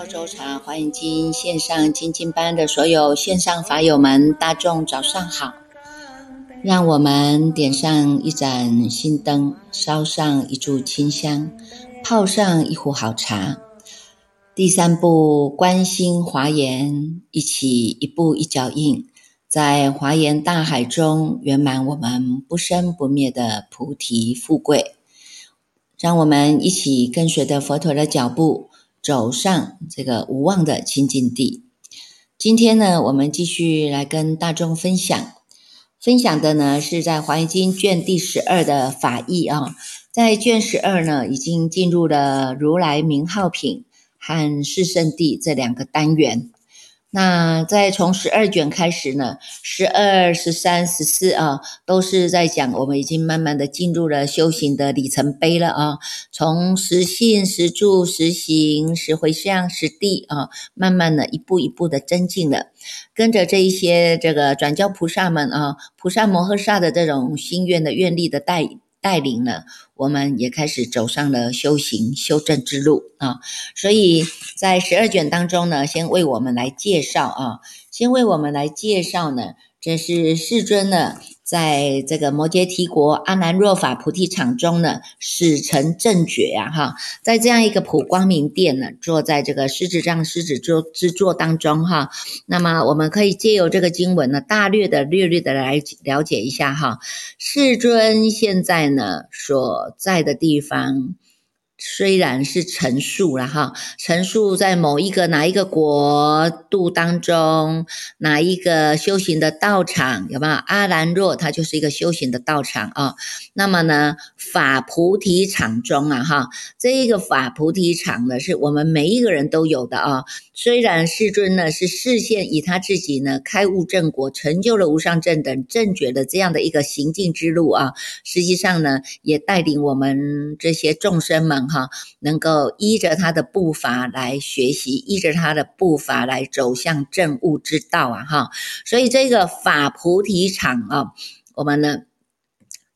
澳洲茶欢迎经线上精进班的所有线上法友们，大众早上好！让我们点上一盏心灯，烧上一炷清香，泡上一壶好茶。第三步，观心华严，一起一步一脚印，在华严大海中圆满我们不生不灭的菩提富贵。让我们一起跟随着佛陀的脚步。走上这个无望的清净地。今天呢，我们继续来跟大众分享，分享的呢是在《华严经》卷第十二的法义啊。在卷十二呢，已经进入了如来名号品和四圣地这两个单元。那在从十二卷开始呢，十二、十三、十四啊，都是在讲我们已经慢慢的进入了修行的里程碑了啊。从实信、实住、实行、实回向、实地啊，慢慢的一步一步的增进了。跟着这一些这个转教菩萨们啊，菩萨摩诃萨的这种心愿的愿力的带带领了，我们也开始走上了修行修正之路啊。所以在十二卷当中呢，先为我们来介绍啊，先为我们来介绍呢，这是世尊呢。在这个摩羯提国阿难若法菩提场中呢，使臣正觉啊，哈，在这样一个普光明殿呢，坐在这个狮子杖狮子座之座当中哈。那么我们可以借由这个经文呢，大略的略略的来了解一下哈。世尊现在呢所在的地方。虽然是陈述了哈，陈述在某一个哪一个国度当中，哪一个修行的道场有没有？阿兰若它就是一个修行的道场啊。那么呢，法菩提场中啊哈，这一个法菩提场呢，是我们每一个人都有的啊。虽然世尊呢是视现以他自己呢开悟正果，成就了无上正等正觉的这样的一个行进之路啊，实际上呢也带领我们这些众生们。哈，能够依着他的步伐来学习，依着他的步伐来走向正悟之道啊！哈，所以这个法菩提场啊，我们呢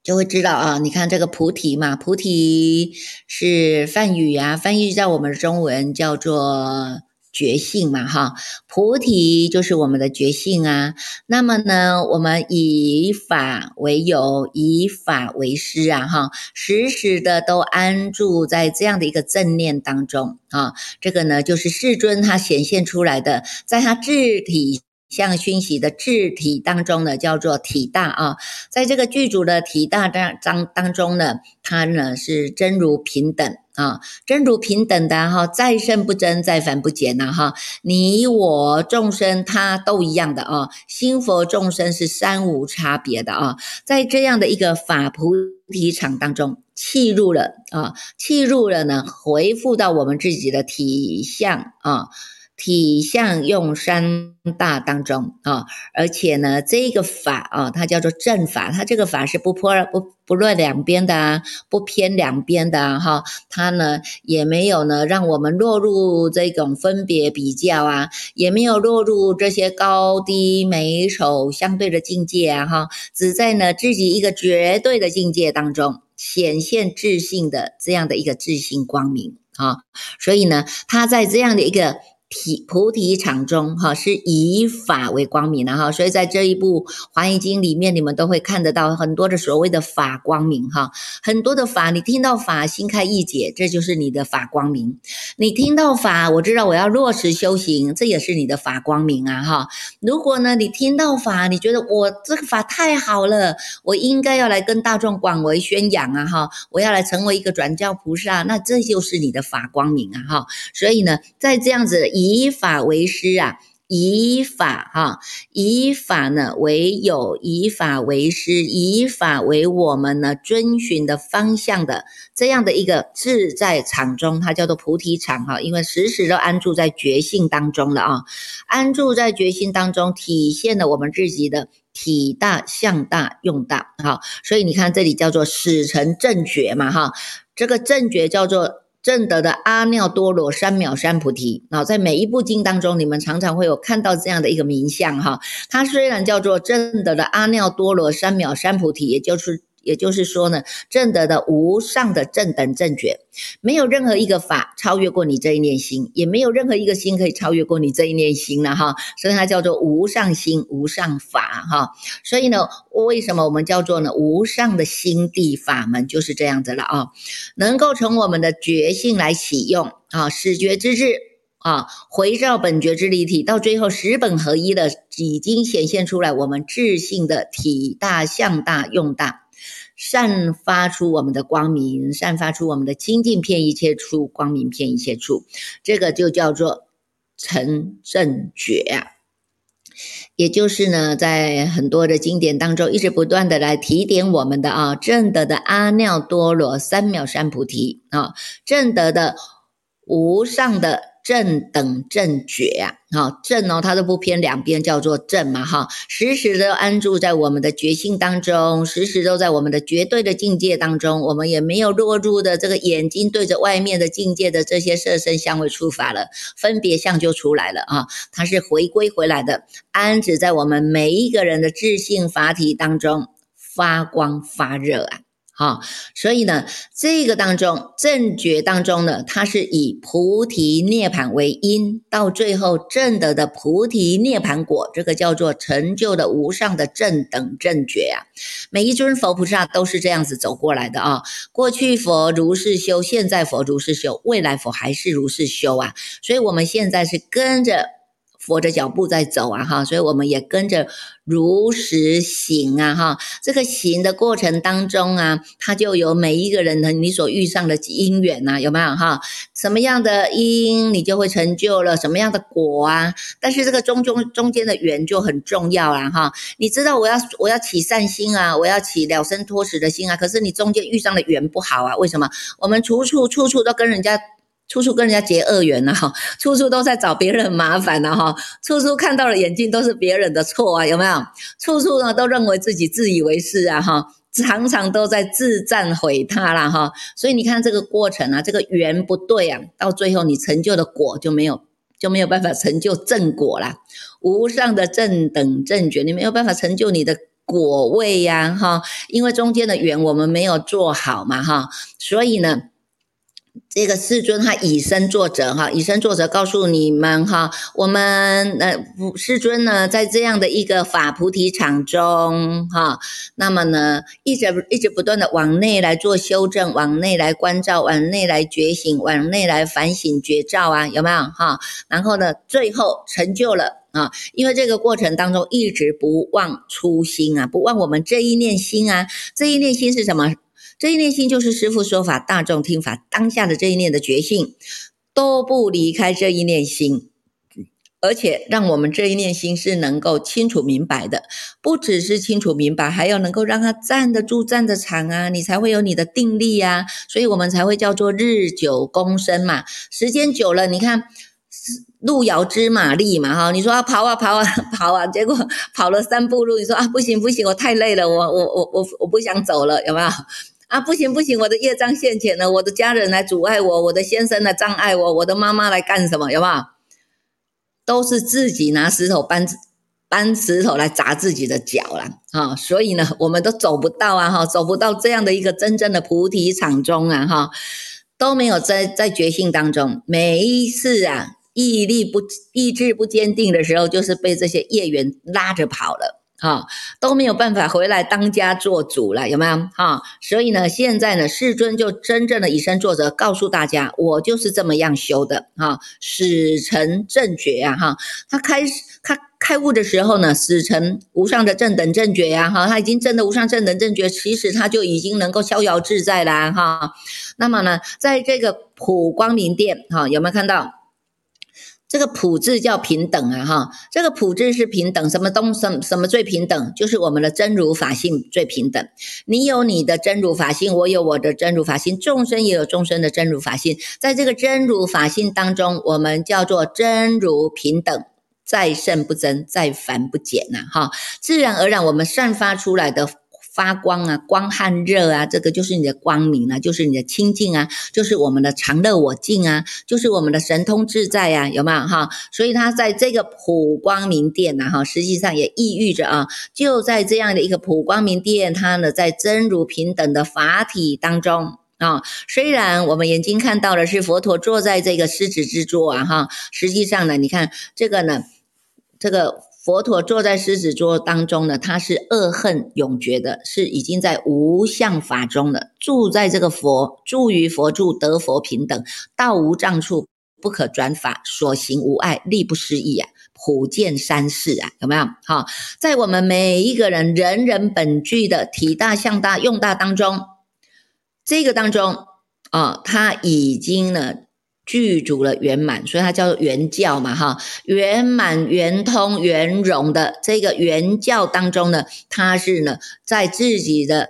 就会知道啊，你看这个菩提嘛，菩提是梵语啊，翻译在我们中文叫做。觉性嘛，哈，菩提就是我们的觉性啊。那么呢，我们以法为友，以法为师啊，哈，时时的都安住在这样的一个正念当中啊。这个呢，就是世尊他显现出来的，在他智体相熏习的智体当中呢，叫做体大啊。在这个具足的体大当当当中呢，他呢是真如平等。啊，真如平等的哈，再生不增，再凡不减呐哈，你我众生他都一样的啊，心佛众生是三无差别的啊，在这样的一个法菩提场当中，契入了啊，契入了呢，回复到我们自己的体相啊。体相用三大当中啊，而且呢，这个法啊，它叫做正法，它这个法是不破不不论两边的啊，不偏两边的啊哈，它呢也没有呢让我们落入这种分别比较啊，也没有落入这些高低美丑相对的境界啊哈，只在呢自己一个绝对的境界当中显现自信的这样的一个自信光明啊，所以呢，他在这样的一个。体菩提场中，哈，是以法为光明的哈，所以在这一部《华严经》里面，你们都会看得到很多的所谓的法光明哈，很多的法，你听到法心开意解，这就是你的法光明；你听到法，我知道我要落实修行，这也是你的法光明啊哈。如果呢，你听到法，你觉得我这个法太好了，我应该要来跟大众广为宣扬啊哈，我要来成为一个转教菩萨，那这就是你的法光明啊哈。所以呢，在这样子。以以法为师啊，以法哈，以法呢为友，以法为师，以法为我们呢遵循的方向的这样的一个自在场中，它叫做菩提场哈，因为时时都安住在觉性当中了啊，安住在觉性当中，体现了我们自己的体大、相大、用大哈，所以你看这里叫做始成正觉嘛哈，这个正觉叫做。正德的阿耨多罗三藐三菩提啊，在每一部经当中，你们常常会有看到这样的一个名相哈。它虽然叫做正德的阿耨多罗三藐三菩提，也就是也就是说呢，正德的无上的正等正觉，没有任何一个法超越过你这一念心，也没有任何一个心可以超越过你这一念心了哈。所以它叫做无上心、无上法哈。所以呢，为什么我们叫做呢无上的心地法门就是这样子了啊？能够从我们的觉性来启用啊，始觉之智。啊，回照本觉之离体，到最后十本合一的，已经显现出来我们智性的体大、相大、用大，散发出我们的光明，散发出我们的清净片一切处，光明片一切处，这个就叫做成正觉。也就是呢，在很多的经典当中，一直不断的来提点我们的啊，正德的阿耨多罗三藐三菩提啊，正德的无上的。正等正觉啊，好正哦，它都不偏两边，叫做正嘛哈，时时都安住在我们的觉性当中，时时都在我们的绝对的境界当中，我们也没有落入的这个眼睛对着外面的境界的这些色身香味触法了，分别相就出来了啊，它是回归回来的，安止在我们每一个人的智性法体当中发光发热啊。好，所以呢，这个当中正觉当中呢，它是以菩提涅盘为因，到最后正得的菩提涅盘果，这个叫做成就的无上的正等正觉啊。每一尊佛菩萨都是这样子走过来的啊。过去佛如是修，现在佛如是修，未来佛还是如是修啊。所以我们现在是跟着。佛的脚步在走啊，哈，所以我们也跟着如实行啊，哈，这个行的过程当中啊，它就有每一个人的你所遇上的因缘呐，有没有哈？什么样的因，你就会成就了什么样的果啊？但是这个中中中间的缘就很重要啊，哈，你知道我要我要起善心啊，我要起了生脱死的心啊，可是你中间遇上的缘不好啊，为什么？我们处处处处都跟人家。处处跟人家结恶缘呐，哈，处处都在找别人麻烦呐，哈，处处看到了眼睛都是别人的错啊，有没有？处处呢都认为自己自以为是啊，哈，常常都在自赞毁他啦，哈，所以你看这个过程啊，这个缘不对啊，到最后你成就的果就没有就没有办法成就正果啦，无上的正等正觉，你没有办法成就你的果位呀，哈，因为中间的缘我们没有做好嘛，哈，所以呢。这个世尊他以身作则哈，以身作则告诉你们哈，我们呃世尊呢在这样的一个法菩提场中哈，那么呢一直一直不断的往内来做修正，往内来关照，往内来觉醒，往内来反省觉照啊，有没有哈？然后呢最后成就了啊，因为这个过程当中一直不忘初心啊，不忘我们这一念心啊，这一念心是什么？这一念心就是师父说法，大众听法当下的这一念的觉性，都不离开这一念心，而且让我们这一念心是能够清楚明白的，不只是清楚明白，还要能够让它站得住、站得长啊，你才会有你的定力啊，所以我们才会叫做日久功深嘛。时间久了，你看路遥知马力嘛，哈，你说跑啊跑啊 跑啊，结果跑了三步路，你说啊不行不行，我太累了，我我我我我不想走了，有没有？啊，不行不行，我的业障现前了，我的家人来阻碍我，我的先生来障碍我，我的妈妈来干什么？有没有？都是自己拿石头搬搬石头来砸自己的脚了啊！所以呢，我们都走不到啊哈，走不到这样的一个真正的菩提场中啊哈，都没有在在觉性当中，每一次啊，毅力不意志不坚定的时候，就是被这些业缘拉着跑了。哈都没有办法回来当家做主了，有没有？哈，所以呢，现在呢，世尊就真正的以身作则，告诉大家，我就是这么样修的，哈，使成正觉呀，哈，他开始他开悟的时候呢，使成无上的正等正觉呀，哈，他已经证的无上正等正觉，其实他就已经能够逍遥自在啦，哈。那么呢，在这个普光明殿，哈，有没有看到？这个普字叫平等啊，哈，这个普字是平等，什么东什什么最平等？就是我们的真如法性最平等。你有你的真如法性，我有我的真如法性，众生也有众生的真如法性。在这个真如法性当中，我们叫做真如平等，再胜不增，再凡不减呐，哈。自然而然，我们散发出来的发光啊，光和热啊，这个就是你的光明啊，就是你的清净啊，就是我们的常乐我净啊，就是我们的神通自在啊，有没有哈？所以它在这个普光明殿呐，哈，实际上也意喻着啊，就在这样的一个普光明殿，它呢在真如平等的法体当中啊，虽然我们眼睛看到的是佛陀坐在这个狮子之座啊，哈，实际上呢，你看这个呢，这个。佛陀坐在狮子座当中呢，他是恶恨永绝的，是已经在无相法中了。住在这个佛，住于佛住，得佛平等，道无障处，不可转法，所行无碍，力不思议啊，普见三世啊，有没有？好，在我们每一个人人人本具的体大、相大、用大当中，这个当中啊，他已经呢。具足了圆满，所以它叫做圆教嘛，哈，圆满、圆通、圆融的这个圆教当中呢，它是呢在自己的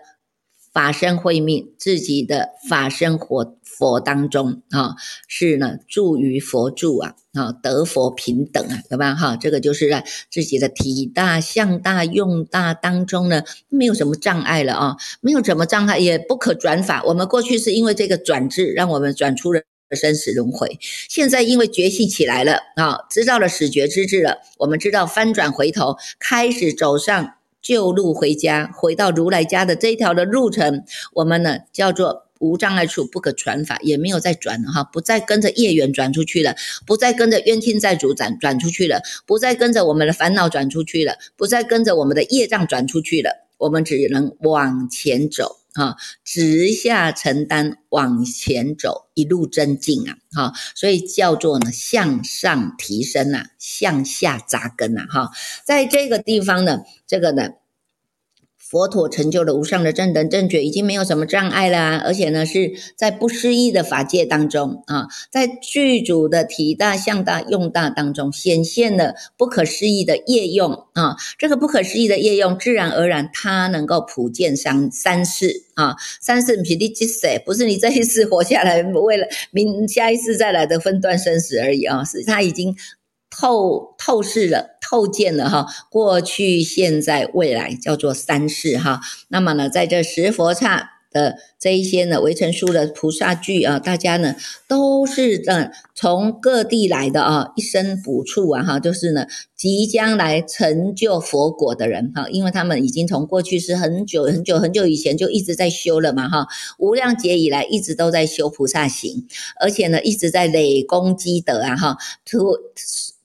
法身慧命、自己的法身活佛当中啊，是呢住于佛住啊，啊得佛平等啊，对吧？哈，这个就是在自己的体大、相大、用大当中呢，没有什么障碍了啊，没有什么障碍，也不可转法。我们过去是因为这个转智，让我们转出了。生死轮回，现在因为觉性起来了啊，知道了始觉之智了，我们知道翻转回头，开始走上旧路回家，回到如来家的这一条的路程，我们呢叫做无障碍处不可传法，也没有再转了哈，不再跟着业缘转出去了，不再跟着冤亲债主转转出去了，不再跟着我们的烦恼转出去了，不再跟着我们的业障转出去了，我们只能往前走。哈，直下承担，往前走，一路增进啊！哈，所以叫做呢，向上提升呐，向下扎根呐！哈，在这个地方呢，这个呢。佛陀成就了无上的正等正觉，已经没有什么障碍了，而且呢是在不思议的法界当中啊，在具足的体大、相大、用大当中，显现了不可思议的业用啊。这个不可思议的业用，自然而然它能够普见三三世啊，三世不是你这世，不是你这一世活下来，为了明下一次再来的分段生死而已啊，是它已经。透透视了，透见了哈，过去、现在、未来，叫做三世哈。那么呢，在这十佛刹的这一些呢，围城书的菩萨具啊，大家呢都是嗯从各地来的啊，一生补处啊哈，就是呢即将来成就佛果的人哈，因为他们已经从过去是很久很久很久以前就一直在修了嘛哈，无量劫以来一直都在修菩萨行，而且呢一直在累功积德啊哈，图。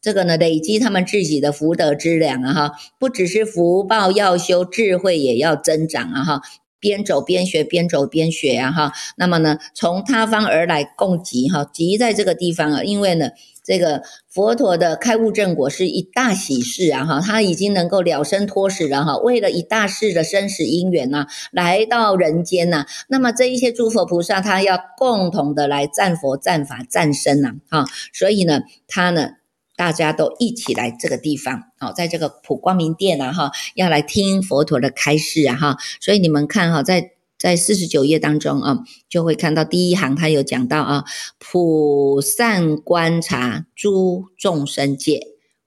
这个呢，累积他们自己的福德之粮啊，哈，不只是福报要修，智慧也要增长啊，哈，边走边学，边走边学啊，哈，那么呢，从他方而来供给哈，集在这个地方啊，因为呢，这个佛陀的开悟正果是一大喜事啊，哈，他已经能够了生脱死了哈，为了一大事的生死因缘呐，来到人间呐，那么这一些诸佛菩萨他要共同的来赞佛、赞法、赞身呐，哈，所以呢，他呢。大家都一起来这个地方，哦，在这个普光明殿啊，哈，要来听佛陀的开示啊，哈，所以你们看哈，在在四十九页当中啊，就会看到第一行，他有讲到啊，普善观察诸众生界、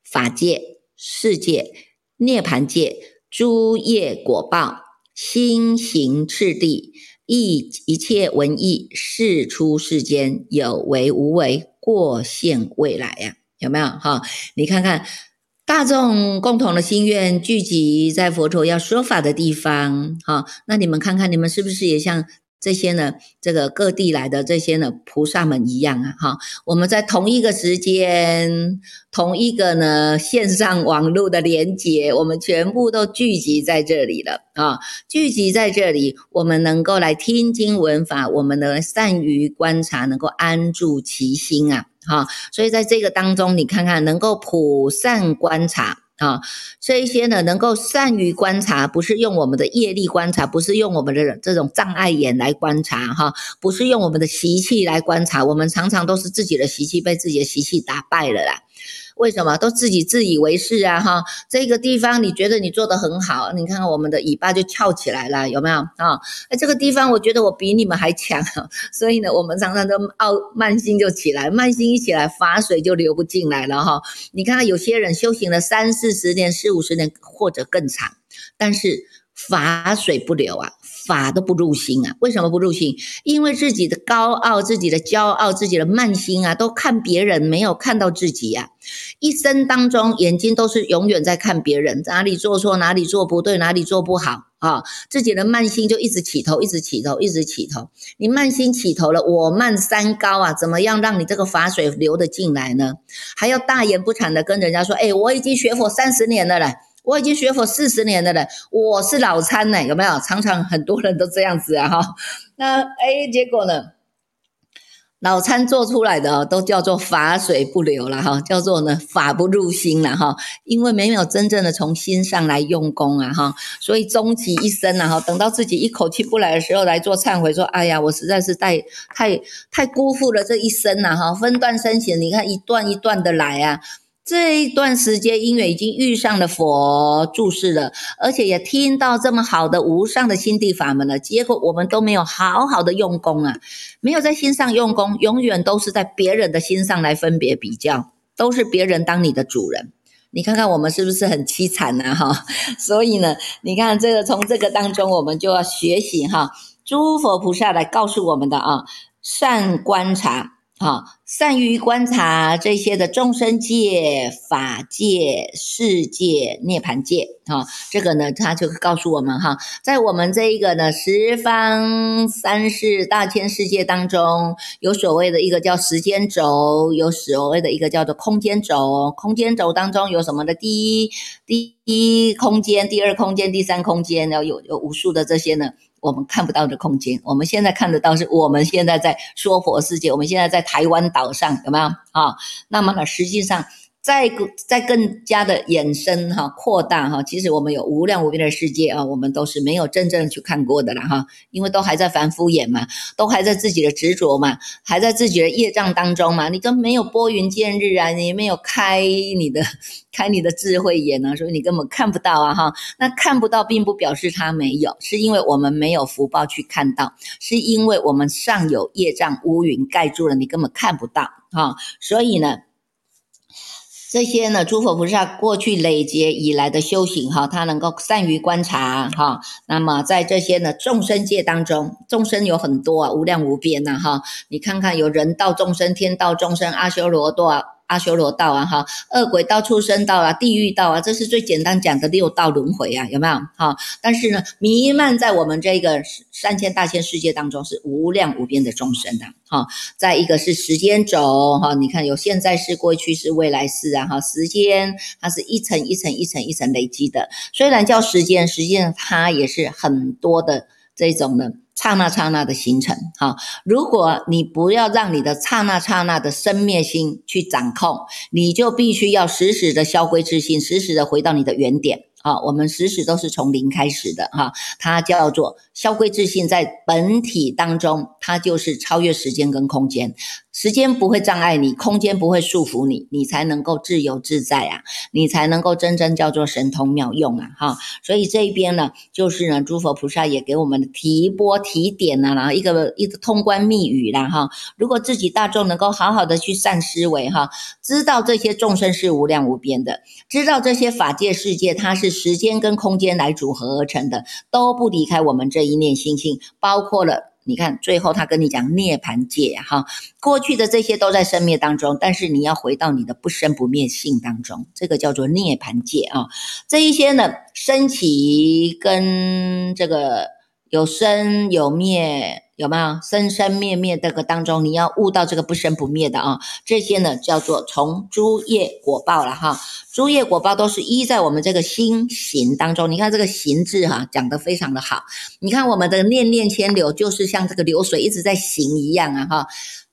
法界、世界、涅盘界诸业果报、心行次第，一一切文艺事出世间，有为无为，过现未来呀。有没有哈？你看看大众共同的心愿聚集在佛陀要说法的地方，哈，那你们看看，你们是不是也像这些呢？这个各地来的这些呢菩萨们一样啊，哈，我们在同一个时间，同一个呢线上网络的连接，我们全部都聚集在这里了啊，聚集在这里，我们能够来听经闻法，我们呢善于观察，能够安住其心啊。哈，所以在这个当中，你看看能够普善观察啊，这一些呢，能够善于观察，不是用我们的业力观察，不是用我们的这种障碍眼来观察哈，不是用我们的习气来观察，我们常常都是自己的习气被自己的习气打败了啦。为什么都自己自以为是啊？哈，这个地方你觉得你做的很好，你看看我们的尾巴就翘起来了，有没有啊？哎，这个地方我觉得我比你们还强，所以呢，我们常常都傲慢心就起来，慢心一起来，法水就流不进来了哈。你看看有些人修行了三四十年、四五十年或者更长，但是法水不流啊，法都不入心啊。为什么不入心？因为自己的高傲、自己的骄傲、自己的慢心啊，都看别人，没有看到自己呀。一生当中，眼睛都是永远在看别人，哪里做错，哪里做不对，哪里做不好啊。自己的慢心就一直起头，一直起头，一直起头。你慢心起头了，我慢三高啊，怎么样让你这个法水流得进来呢？还要大言不惭的跟人家说，哎，我已经学佛三十年了嘞。我已经学佛四十年的了，我是老参呢，有没有？常常很多人都这样子啊，哈。那哎，结果呢？老参做出来的都叫做法水不流了，哈，叫做呢法不入心了，哈。因为没有真正的从心上来用功啊，哈。所以终其一生啊，哈，等到自己一口气不来的时候来做忏悔，说：哎呀，我实在是太太太辜负了这一生了，哈。分段生前，你看一段一段的来啊。这一段时间，因为已经遇上了佛注释了，而且也听到这么好的无上的心地法门了，结果我们都没有好好的用功啊，没有在心上用功，永远都是在别人的心上来分别比较，都是别人当你的主人。你看看我们是不是很凄惨呢？哈，所以呢，你看这个从这个当中，我们就要学习哈，诸佛菩萨来告诉我们的啊，善观察。好，善于观察这些的众生界、法界、世界、涅盘界，哈，这个呢，他就告诉我们哈，在我们这一个呢十方三世大千世界当中，有所谓的一个叫时间轴，有所谓的一个叫做空间轴。空间轴当中有什么的？第一，第一空间，第二空间，第三空间，然后有有无数的这些呢。我们看不到的空间，我们现在看得到，是我们现在在说佛世界，我们现在在台湾岛上，有没有啊？那么呢，实际上。再更再更加的延伸哈，扩大哈，其实我们有无量无边的世界啊，我们都是没有真正去看过的了哈，因为都还在凡夫眼嘛，都还在自己的执着嘛，还在自己的业障当中嘛，你都没有拨云见日啊，你没有开你的 开你的智慧眼啊，所以你根本看不到啊哈，那看不到并不表示它没有，是因为我们没有福报去看到，是因为我们上有业障乌云盖住了，你根本看不到哈，所以呢。这些呢，诸佛菩萨过去累劫以来的修行，哈，他能够善于观察，哈。那么在这些呢众生界当中，众生有很多啊，无量无边呐，哈。你看看，有人道众生、天道众生、阿修罗多。阿修罗道啊，哈，恶鬼道、畜生道啊，地狱道啊，这是最简单讲的六道轮回啊，有没有？哈，但是呢，弥漫在我们这个三千大千世界当中是无量无边的众生的，哈。再一个是时间轴，哈，你看有现在是、过去是、未来是啊，哈，时间它是一层一层一层一层累积的，虽然叫时间，实际上它也是很多的这种的。刹那刹那的形成，哈！如果你不要让你的刹那刹那的生灭心去掌控，你就必须要时时的消归自信，时时的回到你的原点。啊，我们时时都是从零开始的哈，它叫做消归自信，在本体当中，它就是超越时间跟空间，时间不会障碍你，空间不会束缚你，你才能够自由自在啊，你才能够真正叫做神通妙用啊，哈，所以这一边呢，就是呢，诸佛菩萨也给我们提拨提点呐，然后一个一个通关密语啦，哈，如果自己大众能够好好的去善思维哈，知道这些众生是无量无边的，知道这些法界世界它是。时间跟空间来组合而成的，都不离开我们这一念心性，包括了你看，最后他跟你讲涅盘界哈，过去的这些都在生灭当中，但是你要回到你的不生不灭性当中，这个叫做涅盘界啊。这一些呢，升起跟这个有生有灭。有没有生生灭灭这个当中，你要悟到这个不生不灭的啊？这些呢叫做从诸业果报了哈。诸业果报都是依在我们这个心行当中。你看这个行字哈，讲得非常的好。你看我们的念念牵流，就是像这个流水一直在行一样啊哈。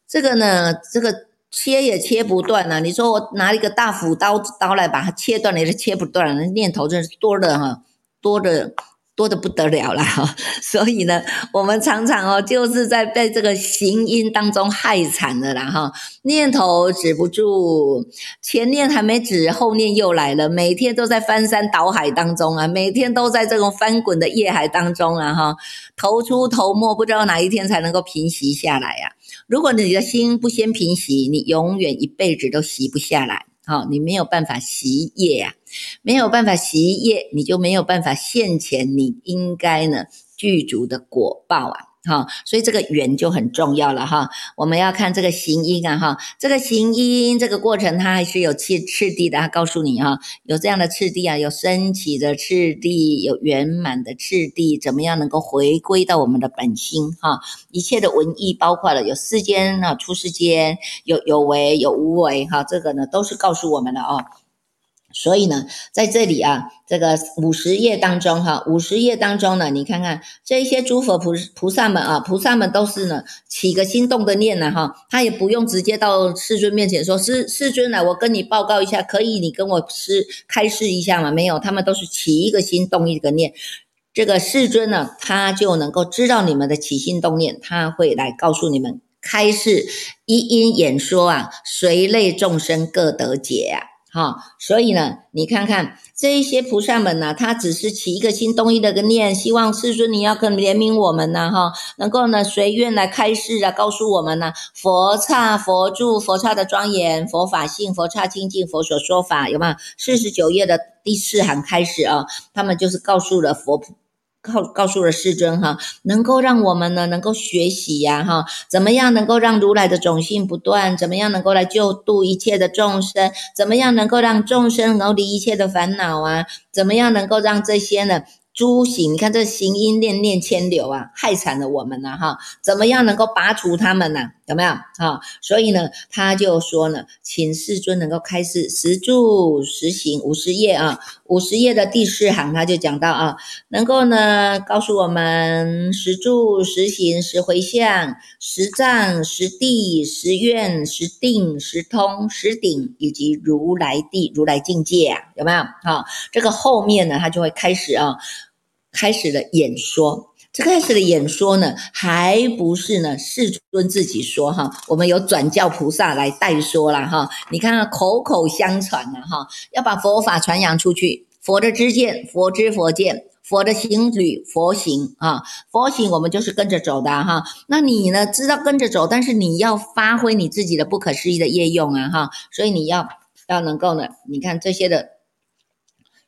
这个呢，这个切也切不断啊。你说我拿一个大斧刀刀来把它切断，也是切不断。那念头真是多的哈，多的。多的不得了了哈，所以呢，我们常常哦，就是在被这个行音当中害惨了啦哈。念头止不住，前念还没止，后念又来了，每天都在翻山倒海当中啊，每天都在这种翻滚的夜海当中啊哈，头出头没，不知道哪一天才能够平息下来呀。如果你的心不先平息，你永远一辈子都息不下来。好，你没有办法习业呀，没有办法习业，你就没有办法现前你应该呢具足的果报啊。哈，所以这个缘就很重要了哈。我们要看这个行因啊哈，这个行因这个过程它还是有次次第的。它告诉你哈，有这样的次第啊，有升起的次第，有圆满的次第，怎么样能够回归到我们的本心哈？一切的文艺包括了有世间啊，出世间有有为有无为哈，这个呢都是告诉我们的哦。所以呢，在这里啊，这个五十页当中哈，五十页当中呢，你看看这些诸佛菩菩萨们啊，菩萨们都是呢起个心动的念呢哈，他也不用直接到世尊面前说，世世尊来，我跟你报告一下，可以你跟我师开示一下吗？没有，他们都是起一个心动一个念，这个世尊呢，他就能够知道你们的起心动念，他会来告诉你们开示一因演说啊，随类众生各得解啊。啊，所以呢，你看看这一些菩萨们呢，他只是起一个心动意的个念，希望世尊你要更怜悯我们呢，哈，能够呢随愿来开示啊，告诉我们呢，佛刹佛住佛刹的庄严，佛法性，佛刹清净，佛所说法有没有？四十九页的第四行开始啊，他们就是告诉了佛。告告诉了世尊哈，能够让我们呢能够学习呀哈，怎么样能够让如来的种性不断？怎么样能够来救度一切的众生？怎么样能够让众生能离一切的烦恼啊？怎么样能够让这些呢？诸行，你看这行音念念牵流啊，害惨了我们了哈！怎么样能够拔除他们呢？有没有啊？所以呢，他就说呢，请世尊能够开示十住十行五十页啊，五十页的第四行他就讲到啊，能够呢告诉我们十住十行十回向十藏十地十愿十定十通十顶以及如来地如来境界啊，有没有？好，这个后面呢，他就会开始啊。开始了演说，这开始的演说呢，还不是呢世尊自己说哈，我们有转教菩萨来代说了哈。你看看口口相传呢哈，要把佛法传扬出去，佛的知见，佛知佛见，佛的行履佛行啊，佛行我们就是跟着走的哈。那你呢，知道跟着走，但是你要发挥你自己的不可思议的业用啊哈，所以你要要能够呢，你看这些的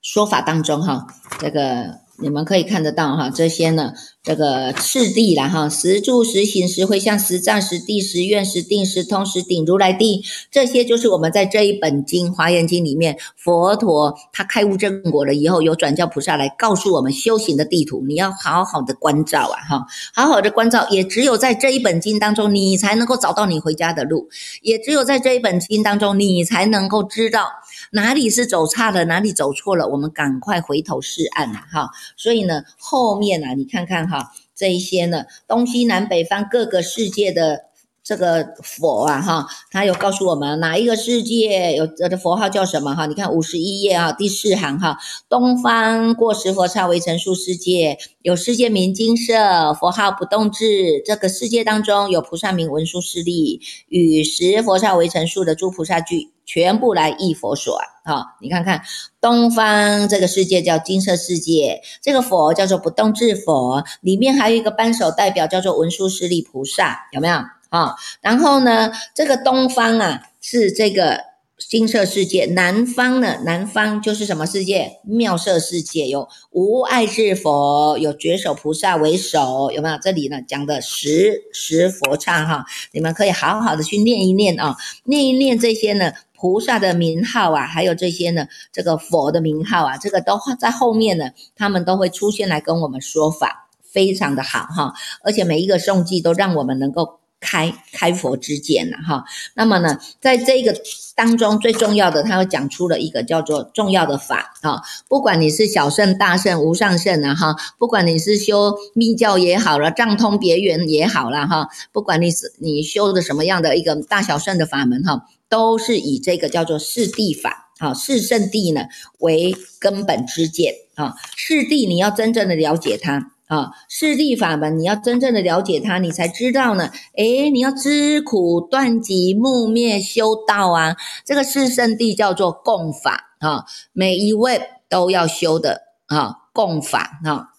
说法当中哈，这个。你们可以看得到哈，这些呢，这个次第啦哈，十住、十行、十回向、十藏、十地、十愿、十定、十通、十顶、如来地，这些就是我们在这一本经《华严经》里面，佛陀他开悟正果了以后，有转教菩萨来告诉我们修行的地图，你要好好的关照啊哈，好好的关照，也只有在这一本经当中，你才能够找到你回家的路，也只有在这一本经当中，你才能够知道。哪里是走差了，哪里走错了，我们赶快回头是岸啊，哈。所以呢，后面啊，你看看好，这一些呢，东西南北方各个世界的。这个佛啊，哈，他有告诉我们哪一个世界有这的佛号叫什么哈？你看五十一页啊，第四行哈，东方过十佛刹为成数世界，有世界名金色，佛号不动智。这个世界当中有菩萨名文殊师利，与十佛刹为成数的诸菩萨聚，全部来忆佛所啊。你看看东方这个世界叫金色世界，这个佛叫做不动智佛，里面还有一个扳手代表叫做文殊师利菩萨，有没有？啊，然后呢，这个东方啊是这个金色世界，南方呢，南方就是什么世界？妙色世界，有无爱智佛，有觉手菩萨为首，有没有？这里呢讲的十十佛刹哈，你们可以好好的去念一念啊，念一念这些呢菩萨的名号啊，还有这些呢这个佛的名号啊，这个都在后面呢，他们都会出现来跟我们说法，非常的好哈，而且每一个诵记都让我们能够。开开佛之见了哈，那么呢，在这个当中最重要的，他又讲出了一个叫做重要的法啊，不管你是小圣、大圣、无上圣啊哈，不管你是修密教也好了，藏通别圆也好了哈，不管你是你修的什么样的一个大小圣的法门哈，都是以这个叫做四谛法啊，四圣谛呢为根本之见啊，四谛你要真正的了解它。啊，势力法吧，你要真正的了解它，你才知道呢。诶，你要知苦断集木灭修道啊。这个是圣地叫做共法啊，每一位都要修的啊，共法啊。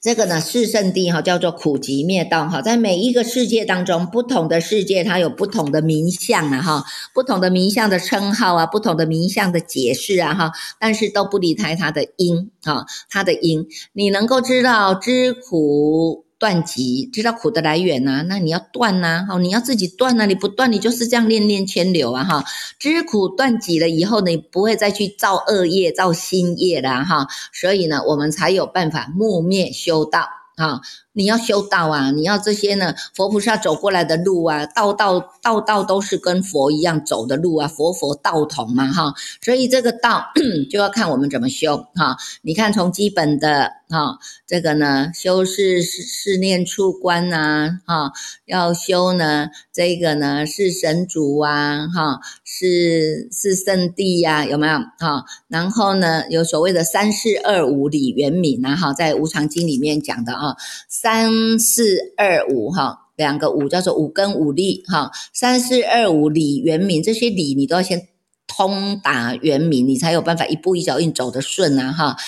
这个呢，四圣地哈叫做苦集灭道哈，在每一个世界当中，不同的世界它有不同的名相啊哈，不同的名相的称号啊，不同的名相的解释啊哈，但是都不离开它的因啊，它的因，你能够知道知苦。断集，知道苦的来源呐，那你要断呐，哦，你要自己断呐，你不断，你就是这样念念牵流啊，哈，知苦断集了以后，你不会再去造恶业、造新业了，哈，所以呢，我们才有办法木灭修道。啊，你要修道啊，你要这些呢，佛菩萨走过来的路啊，道道道道都是跟佛一样走的路啊，佛佛道同嘛，哈，所以这个道 就要看我们怎么修，哈，你看从基本的哈，这个呢，修是是念处观呐，哈，要修呢，这个呢是神主啊，哈，是是圣地呀，有没有？哈，然后呢，有所谓的三世二五里圆敏啊，哈，在无常经里面讲的啊。三三四二五哈，两个五叫做五根五力哈。三四二五理圆明，这些理你都要先通达元明，你才有办法一步一脚印走得顺呐哈。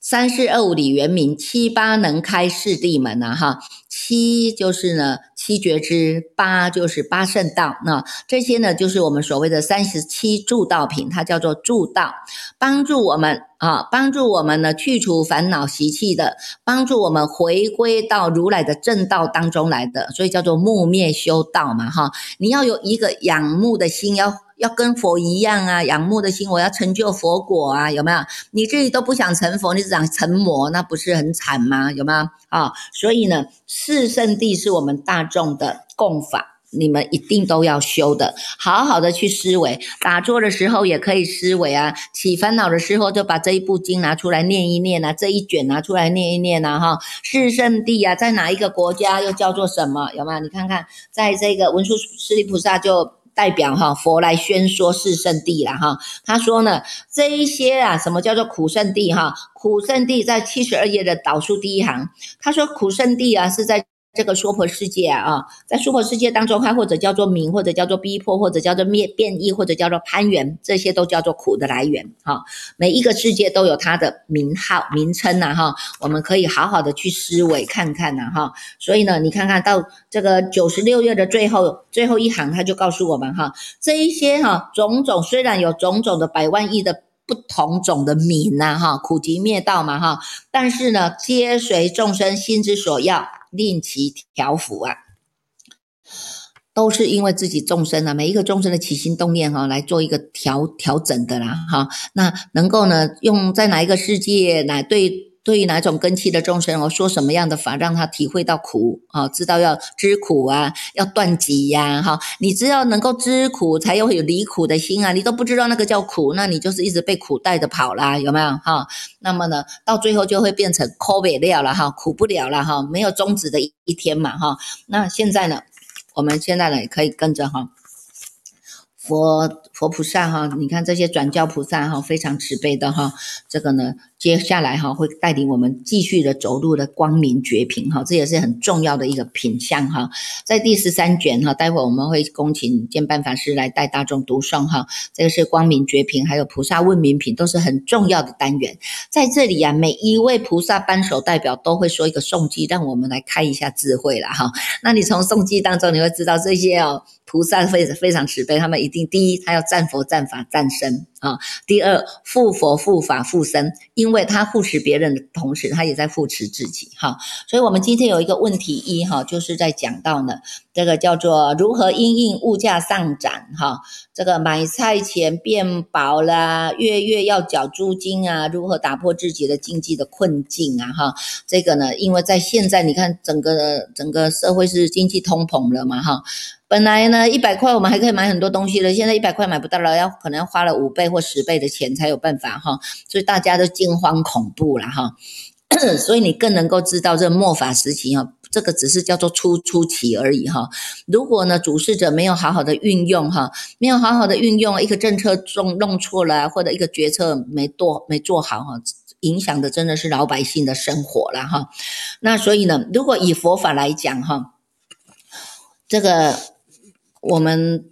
三四二五理圆明，七八能开四地门呐哈。七就是呢七觉之，八就是八圣道，那这些呢就是我们所谓的三十七助道品，它叫做助道，帮助我们啊，帮助我们呢去除烦恼习气的，帮助我们回归到如来的正道当中来的，所以叫做木灭修道嘛哈。你要有一个仰慕的心，要要跟佛一样啊，仰慕的心，我要成就佛果啊，有没有？你自己都不想成佛，你只想成魔，那不是很惨吗？有吗？啊，所以呢。四圣地是我们大众的共法，你们一定都要修的，好好的去思维。打坐的时候也可以思维啊，起烦恼的时候就把这一部经拿出来念一念啊，这一卷拿出来念一念啊，哈。四圣地啊，在哪一个国家又叫做什么？有吗？你看看，在这个文殊师利菩萨就代表哈佛来宣说四圣地了哈。他说呢，这一些啊，什么叫做苦圣地哈？苦圣地在七十二页的导数第一行，他说苦圣地啊是在这个娑婆世界啊，在娑婆世界当中，它或者叫做名，或者叫做逼迫，或者叫做灭变异，或者叫做攀缘，这些都叫做苦的来源哈。每一个世界都有它的名号名称呐哈，我们可以好好的去思维看看呐哈。所以呢，你看看到这个九十六页的最后最后一行，他就告诉我们哈，这一些哈种种虽然有种种的百万亿的。不同种的名呐，哈，苦集灭道嘛，哈，但是呢，皆随众生心之所要，令其调伏啊，都是因为自己众生啊，每一个众生的起心动念哈，来做一个调调整的啦，哈，那能够呢，用在哪一个世界来对。对于哪种根器的众生，我说什么样的法让他体会到苦啊？知道要知苦啊，要断集呀，哈！你只要能够知苦，才有有离苦的心啊！你都不知道那个叫苦，那你就是一直被苦带着跑啦，有没有哈？那么呢，到最后就会变成苦不了了哈，苦不了了哈，没有终止的一一天嘛哈。那现在呢，我们现在呢可以跟着哈。佛佛菩萨哈，你看这些转教菩萨哈，非常慈悲的哈。这个呢，接下来哈会带领我们继续的走入的光明绝品哈，这也是很重要的一个品相哈。在第十三卷哈，待会我们会恭请见办法师来带大众读诵哈。这个是光明绝品，还有菩萨问名品，都是很重要的单元。在这里啊，每一位菩萨扳手代表都会说一个颂记，让我们来开一下智慧了哈。那你从颂记当中你会知道这些哦。菩萨非非常慈悲，他们一定第一，他要战佛战法战神啊；第二，护佛、护法、护身，因为他护持别人的同时，他也在护持自己哈。所以，我们今天有一个问题一哈，就是在讲到呢，这个叫做如何因应物价上涨哈，这个买菜钱变薄啦，月月要缴租金啊，如何打破自己的经济的困境啊哈？这个呢，因为在现在你看整个整个社会是经济通膨了嘛哈。本来呢，一百块我们还可以买很多东西了，现在一百块买不到了，要可能要花了五倍或十倍的钱才有办法哈，所以大家都惊慌恐怖了哈，所以你更能够知道这末法时期哈，这个只是叫做初初期而已哈。如果呢，主事者没有好好的运用哈，没有好好的运用一个政策中弄错了，或者一个决策没做没做好哈，影响的真的是老百姓的生活了哈。那所以呢，如果以佛法来讲哈，这个。我们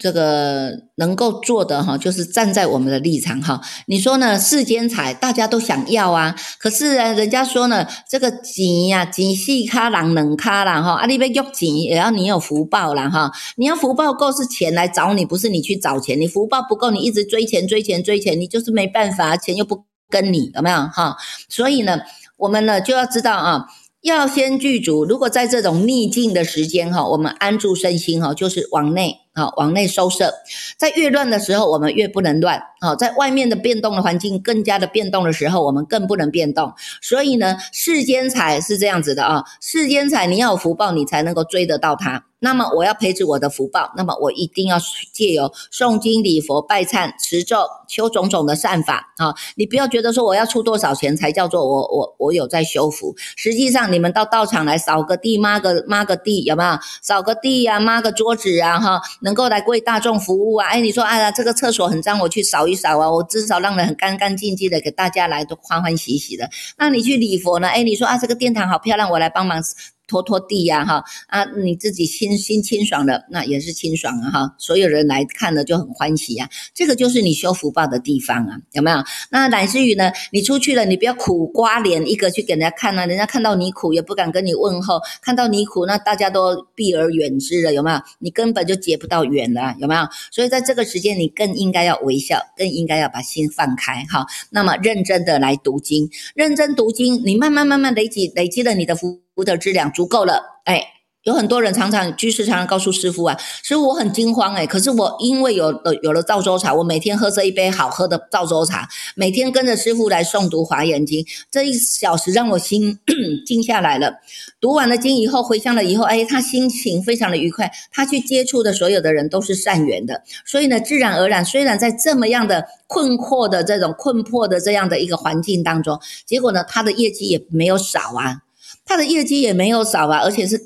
这个能够做的哈，就是站在我们的立场哈。你说呢？世间财大家都想要啊，可是，人家说呢，这个钱呀，钱细卡郎冷卡啦哈，啊，你要用钱也要你有福报啦哈。你要福报够是钱来找你，不是你去找钱。你福报不够，你一直追钱追钱追钱，你就是没办法，钱又不跟你，有没有哈？所以呢，我们呢就要知道啊。要先具足。如果在这种逆境的时间哈，我们安住身心哈，就是往内啊，往内收摄。在越乱的时候，我们越不能乱啊。在外面的变动的环境更加的变动的时候，我们更不能变动。所以呢，世间财是这样子的啊，世间财你要有福报，你才能够追得到它。那么我要培植我的福报，那么我一定要借由诵经礼佛拜忏持咒修种种的善法啊！你不要觉得说我要出多少钱才叫做我我我有在修福，实际上你们到道场来扫个地抹个抹个地有没有？扫个地呀，抹个桌子啊哈，能够来为大众服务啊！哎，你说哎呀这个厕所很脏，我去扫一扫啊，我至少让人很干干净净的给大家来都欢欢喜喜的。那你去礼佛呢？哎，你说啊这个殿堂好漂亮，我来帮忙。拖拖地呀，哈啊，你自己心心清爽的，那也是清爽啊，哈，所有人来看了就很欢喜呀，这个就是你修福报的地方啊，有没有？那乃至于呢，你出去了，你不要苦瓜脸一个去给人家看啊，人家看到你苦也不敢跟你问候，看到你苦，那大家都避而远之了，有没有？你根本就结不到缘了，有没有？所以在这个时间，你更应该要微笑，更应该要把心放开，哈，那么认真的来读经，认真读经，你慢慢慢慢累积累积了你的福。福德质量足够了，哎，有很多人常常居士常常告诉师傅啊，师傅我很惊慌哎，可是我因为有了有了赵州茶，我每天喝这一杯好喝的赵州茶，每天跟着师傅来诵读华严经，这一小时让我心 静下来了。读完了经以后，回乡了以后，哎，他心情非常的愉快，他去接触的所有的人都是善缘的，所以呢，自然而然，虽然在这么样的困惑的这种困迫的这样的一个环境当中，结果呢，他的业绩也没有少啊。他的业绩也没有少啊，而且是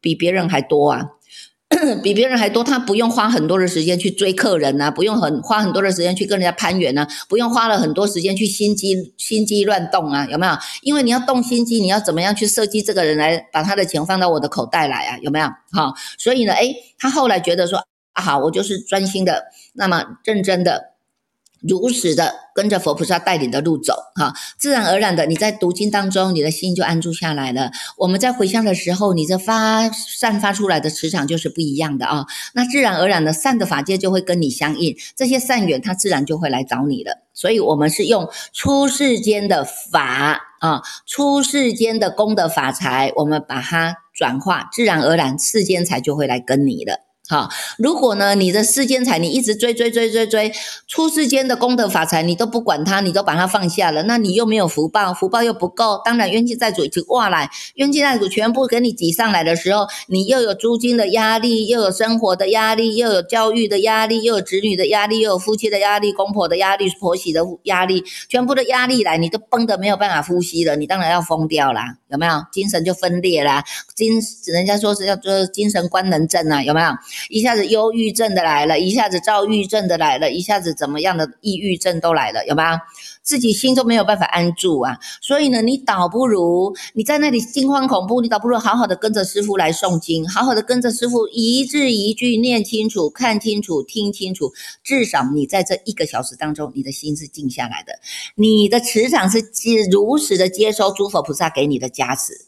比别人还多啊，比别人还多。他不用花很多的时间去追客人呐，不用很花很多的时间去跟人家攀缘呐，不用花了很多时间去心机心机乱动啊，有没有？因为你要动心机，你要怎么样去设计这个人来把他的钱放到我的口袋来啊？有没有？好，所以呢，诶，他后来觉得说啊，好，我就是专心的，那么认真的。如实的跟着佛菩萨带领的路走，哈，自然而然的你在读经当中，你的心就安住下来了。我们在回向的时候，你这发散发出来的磁场就是不一样的啊。那自然而然的善的法界就会跟你相应，这些善缘它自然就会来找你了。所以，我们是用出世间的法啊，出世间的功德法财，我们把它转化，自然而然世间财就会来跟你了。好，如果呢，你的世间财你一直追追追追追，出世间的功德法财你都不管它，你都把它放下了，那你又没有福报，福报又不够，当然冤气债主就挂来，冤气债主全部给你挤上来的时候，你又有租金的压力，又有生活的压力，又有教育的压力，又有子女的压力，又有夫妻的压力，公婆的压力，婆媳的压力，全部的压力来，你都崩的没有办法呼吸了，你当然要疯掉啦，有没有？精神就分裂啦，精人家说是叫做精神官能症啊，有没有？一下子忧郁症的来了，一下子躁郁症的来了，一下子怎么样的抑郁症都来了，有吗？自己心中没有办法安住啊，所以呢，你倒不如你在那里惊慌恐怖，你倒不如好好的跟着师傅来诵经，好好的跟着师傅一字一句念清楚、看清楚、听清楚，至少你在这一个小时当中，你的心是静下来的，你的磁场是接如实的接收诸佛菩萨给你的加持，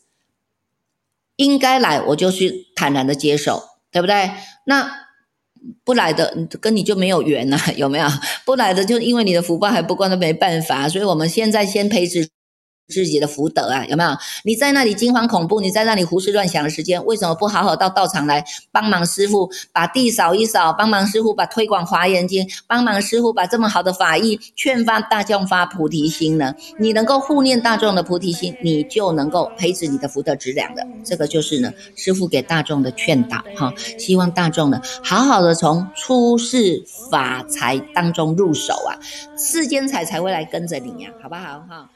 应该来我就去坦然的接受。对不对？那不来的跟你就没有缘呐，有没有？不来的就因为你的福报还不够，那没办法。所以我们现在先培植。自己的福德啊，有没有？你在那里惊慌恐怖，你在那里胡思乱想的时间，为什么不好好到道场来帮忙师傅把地扫一扫，帮忙师傅把推广华严经，帮忙师傅把这么好的法义劝发大众发菩提心呢？你能够护念大众的菩提心，你就能够培植你的福德质量的。这个就是呢，师傅给大众的劝导哈，希望大众呢好好的从出世法财当中入手啊，世间财才会来跟着你呀，好不好哈